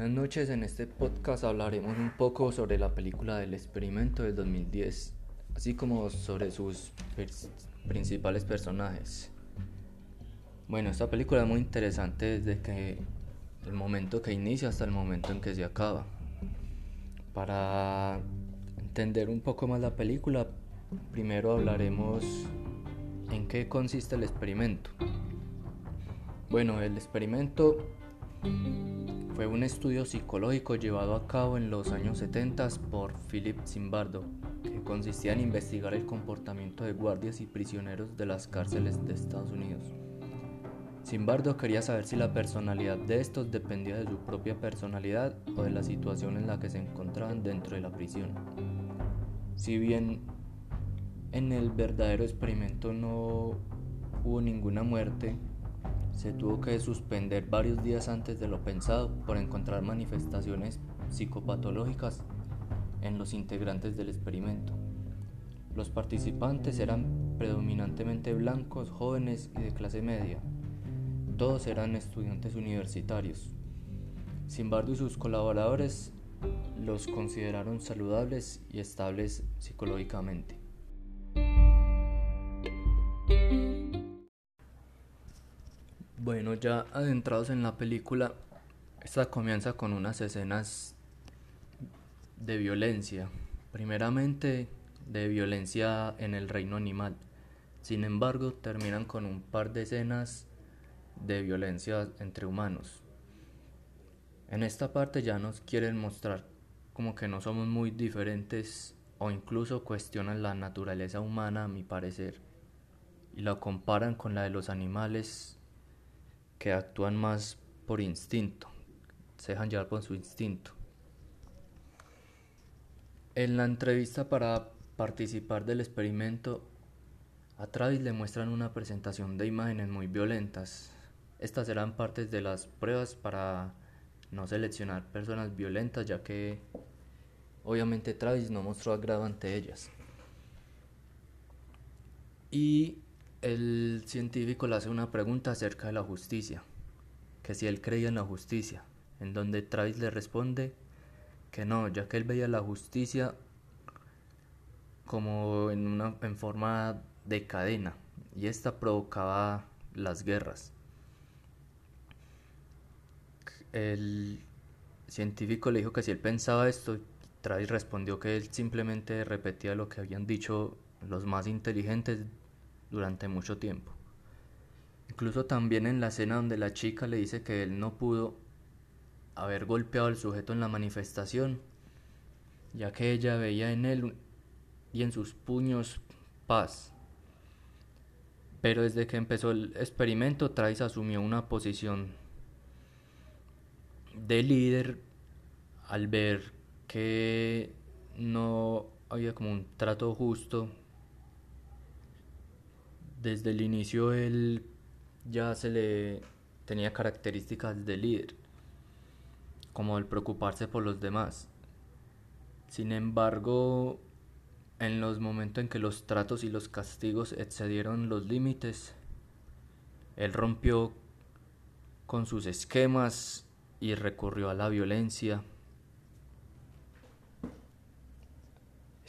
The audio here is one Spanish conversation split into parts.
Buenas noches, en este podcast hablaremos un poco sobre la película del experimento del 2010, así como sobre sus principales personajes. Bueno, esta película es muy interesante desde que el momento que inicia hasta el momento en que se acaba. Para entender un poco más la película, primero hablaremos en qué consiste el experimento. Bueno, el experimento fue un estudio psicológico llevado a cabo en los años 70 por Philip Zimbardo, que consistía en investigar el comportamiento de guardias y prisioneros de las cárceles de Estados Unidos. Zimbardo quería saber si la personalidad de estos dependía de su propia personalidad o de la situación en la que se encontraban dentro de la prisión. Si bien en el verdadero experimento no hubo ninguna muerte, se tuvo que suspender varios días antes de lo pensado por encontrar manifestaciones psicopatológicas en los integrantes del experimento. Los participantes eran predominantemente blancos, jóvenes y de clase media. Todos eran estudiantes universitarios. Simbardo y sus colaboradores los consideraron saludables y estables psicológicamente. Ya adentrados en la película, esta comienza con unas escenas de violencia. Primeramente, de violencia en el reino animal. Sin embargo, terminan con un par de escenas de violencia entre humanos. En esta parte ya nos quieren mostrar como que no somos muy diferentes o incluso cuestionan la naturaleza humana a mi parecer y la comparan con la de los animales que actúan más por instinto, se dejan llevar por su instinto. En la entrevista para participar del experimento, a Travis le muestran una presentación de imágenes muy violentas. Estas eran partes de las pruebas para no seleccionar personas violentas, ya que obviamente Travis no mostró agrado ante ellas. Y el científico le hace una pregunta acerca de la justicia, que si él creía en la justicia, en donde Travis le responde que no, ya que él veía la justicia como en una en forma de cadena y esta provocaba las guerras. El científico le dijo que si él pensaba esto, Travis respondió que él simplemente repetía lo que habían dicho los más inteligentes durante mucho tiempo. Incluso también en la escena donde la chica le dice que él no pudo haber golpeado al sujeto en la manifestación, ya que ella veía en él y en sus puños paz. Pero desde que empezó el experimento, Travis asumió una posición de líder al ver que no había como un trato justo desde el inicio él ya se le tenía características de líder, como el preocuparse por los demás. Sin embargo, en los momentos en que los tratos y los castigos excedieron los límites, él rompió con sus esquemas y recurrió a la violencia.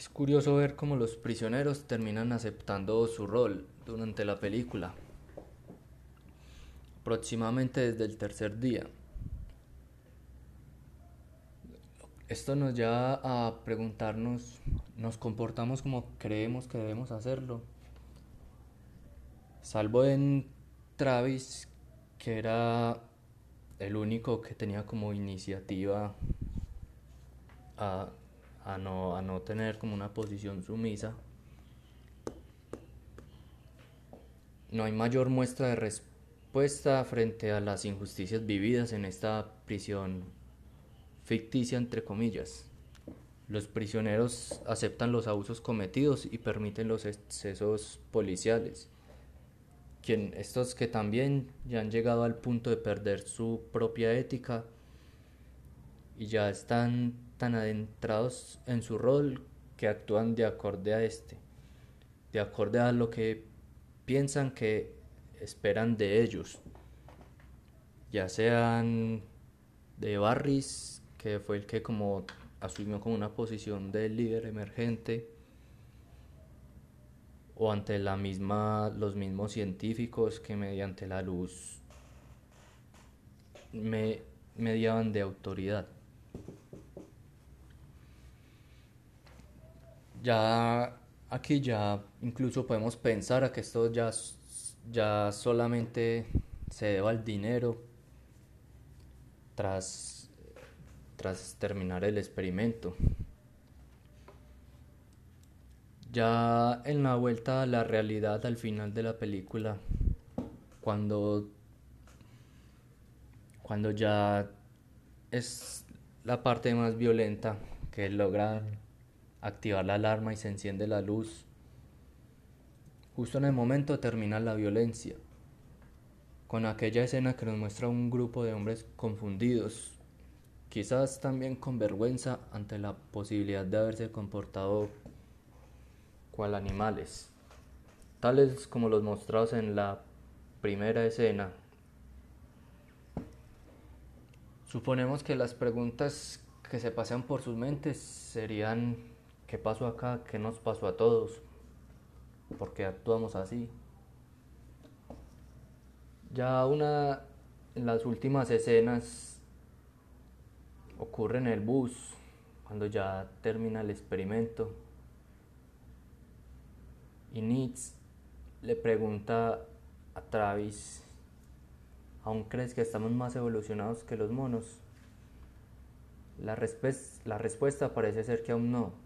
Es curioso ver cómo los prisioneros terminan aceptando su rol durante la película, aproximadamente desde el tercer día. Esto nos lleva a preguntarnos, ¿nos comportamos como creemos que debemos hacerlo? Salvo en Travis, que era el único que tenía como iniciativa a, a, no, a no tener como una posición sumisa. No hay mayor muestra de respuesta frente a las injusticias vividas en esta prisión ficticia, entre comillas. Los prisioneros aceptan los abusos cometidos y permiten los excesos policiales. Quien, estos que también ya han llegado al punto de perder su propia ética y ya están tan adentrados en su rol que actúan de acorde a este, de acorde a lo que piensan que esperan de ellos, ya sean de Barris, que fue el que como asumió como una posición de líder emergente o ante la misma los mismos científicos que mediante la luz me mediaban de autoridad. Ya aquí ya incluso podemos pensar a que esto ya, ya solamente se deba al dinero tras, tras terminar el experimento. Ya en la vuelta a la realidad al final de la película, cuando, cuando ya es la parte más violenta que logran activar la alarma y se enciende la luz, justo en el momento termina la violencia, con aquella escena que nos muestra un grupo de hombres confundidos, quizás también con vergüenza ante la posibilidad de haberse comportado cual animales, tales como los mostrados en la primera escena. Suponemos que las preguntas que se pasean por sus mentes serían ¿qué pasó acá? ¿Qué nos pasó a todos? ¿Por qué actuamos así? Ya una en las últimas escenas ocurre en el bus, cuando ya termina el experimento. Y Nietzsche le pregunta a Travis, ¿aún crees que estamos más evolucionados que los monos? La, la respuesta parece ser que aún no,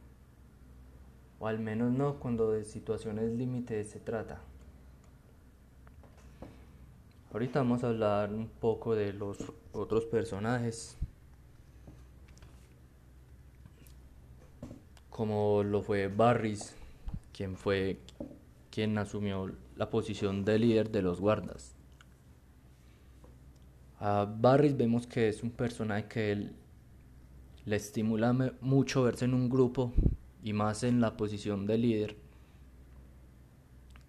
o al menos no cuando de situaciones límites se trata. Ahorita vamos a hablar un poco de los otros personajes, como lo fue Barris, quien fue quien asumió la posición de líder de los guardas. A Barris vemos que es un personaje que le estimula mucho verse en un grupo y más en la posición de líder.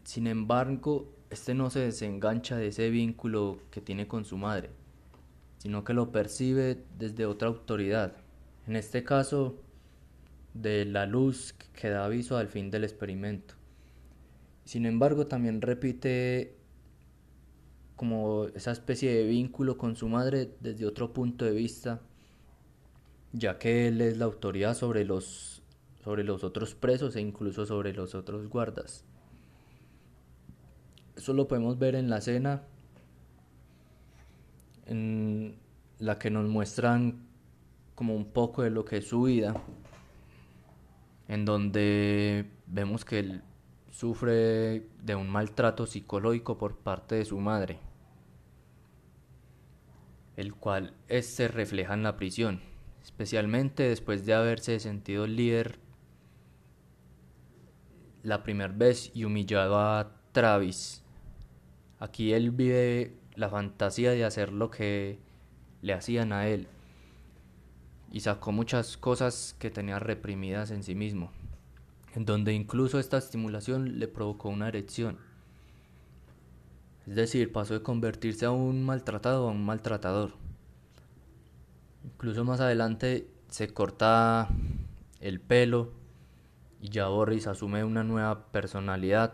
Sin embargo, este no se desengancha de ese vínculo que tiene con su madre, sino que lo percibe desde otra autoridad. En este caso, de la luz que da aviso al fin del experimento. Sin embargo, también repite como esa especie de vínculo con su madre desde otro punto de vista, ya que él es la autoridad sobre los, sobre los otros presos e incluso sobre los otros guardas. Eso lo podemos ver en la escena en la que nos muestran como un poco de lo que es su vida en donde vemos que él sufre de un maltrato psicológico por parte de su madre, el cual se refleja en la prisión, especialmente después de haberse sentido líder la primera vez y humillado a Travis. Aquí él vive la fantasía de hacer lo que le hacían a él y sacó muchas cosas que tenía reprimidas en sí mismo, en donde incluso esta estimulación le provocó una erección. Es decir, pasó de convertirse a un maltratado a un maltratador. Incluso más adelante se corta el pelo y ya Boris asume una nueva personalidad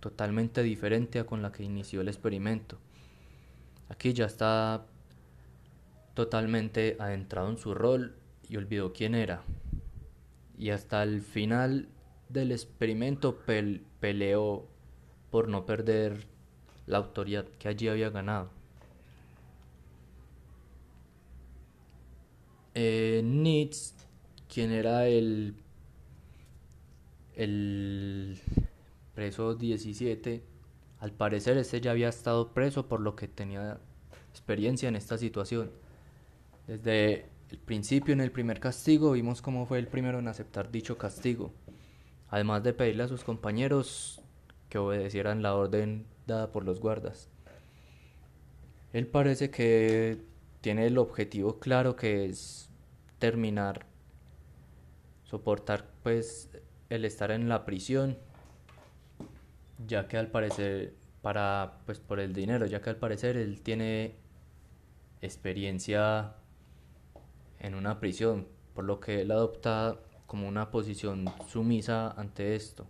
totalmente diferente a con la que inició el experimento. Aquí ya está totalmente adentrado en su rol y olvidó quién era. Y hasta el final del experimento peleó por no perder la autoridad que allí había ganado. Eh, Nietzsche, quien era el, el preso 17, al parecer este ya había estado preso por lo que tenía experiencia en esta situación desde el principio, en el primer castigo, vimos cómo fue el primero en aceptar dicho castigo, además de pedirle a sus compañeros que obedecieran la orden dada por los guardas. Él parece que tiene el objetivo claro que es terminar, soportar pues el estar en la prisión, ya que al parecer para pues por el dinero, ya que al parecer él tiene experiencia en una prisión, por lo que él adopta como una posición sumisa ante esto.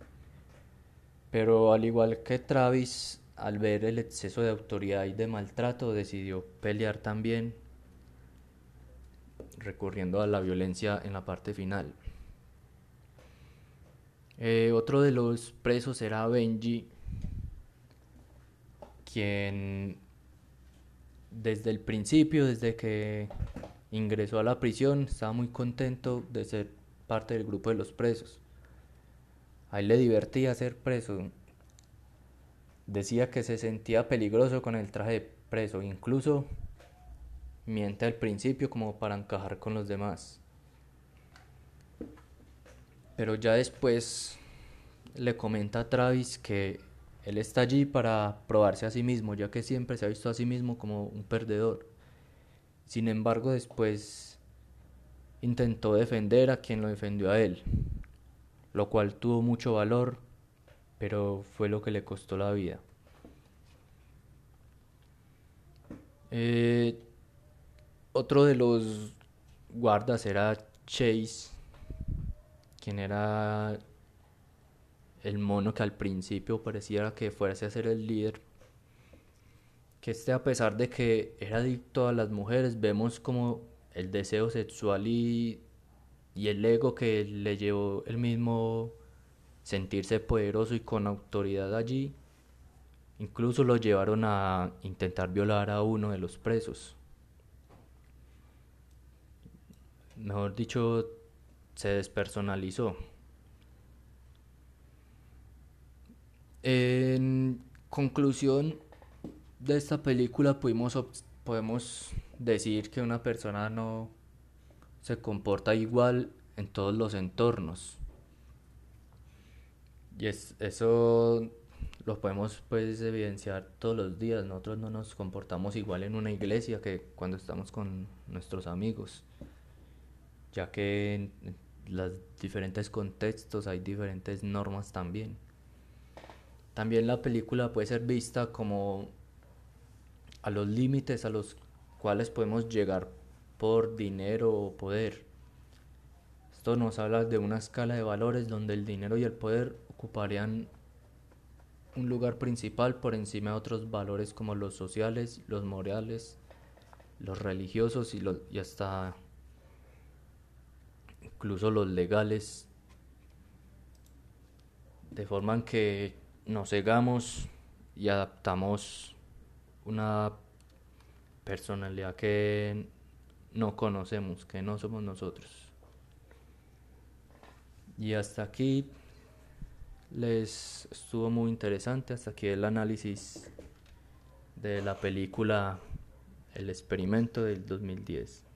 Pero al igual que Travis, al ver el exceso de autoridad y de maltrato, decidió pelear también, recurriendo a la violencia en la parte final. Eh, otro de los presos era Benji, quien desde el principio, desde que ingresó a la prisión, estaba muy contento de ser parte del grupo de los presos. A él le divertía ser preso. Decía que se sentía peligroso con el traje de preso, incluso miente al principio como para encajar con los demás. Pero ya después le comenta a Travis que él está allí para probarse a sí mismo, ya que siempre se ha visto a sí mismo como un perdedor. Sin embargo, después intentó defender a quien lo defendió a él, lo cual tuvo mucho valor, pero fue lo que le costó la vida. Eh, otro de los guardas era Chase, quien era el mono que al principio parecía que fuese a ser el líder, que este a pesar de que era adicto a las mujeres, vemos como el deseo sexual y, y el ego que le llevó el mismo sentirse poderoso y con autoridad allí, incluso lo llevaron a intentar violar a uno de los presos. Mejor dicho, se despersonalizó. En conclusión de esta película pudimos, podemos decir que una persona no se comporta igual en todos los entornos. Y es, eso lo podemos pues evidenciar todos los días. Nosotros no nos comportamos igual en una iglesia que cuando estamos con nuestros amigos, ya que los diferentes contextos hay diferentes normas también. También la película puede ser vista como a los límites a los cuales podemos llegar por dinero o poder. Esto nos habla de una escala de valores donde el dinero y el poder ocuparían un lugar principal por encima de otros valores como los sociales, los morales, los religiosos y, los, y hasta incluso los legales, de forma que nos cegamos y adaptamos una personalidad que no conocemos, que no somos nosotros. Y hasta aquí les estuvo muy interesante, hasta aquí el análisis de la película El experimento del 2010.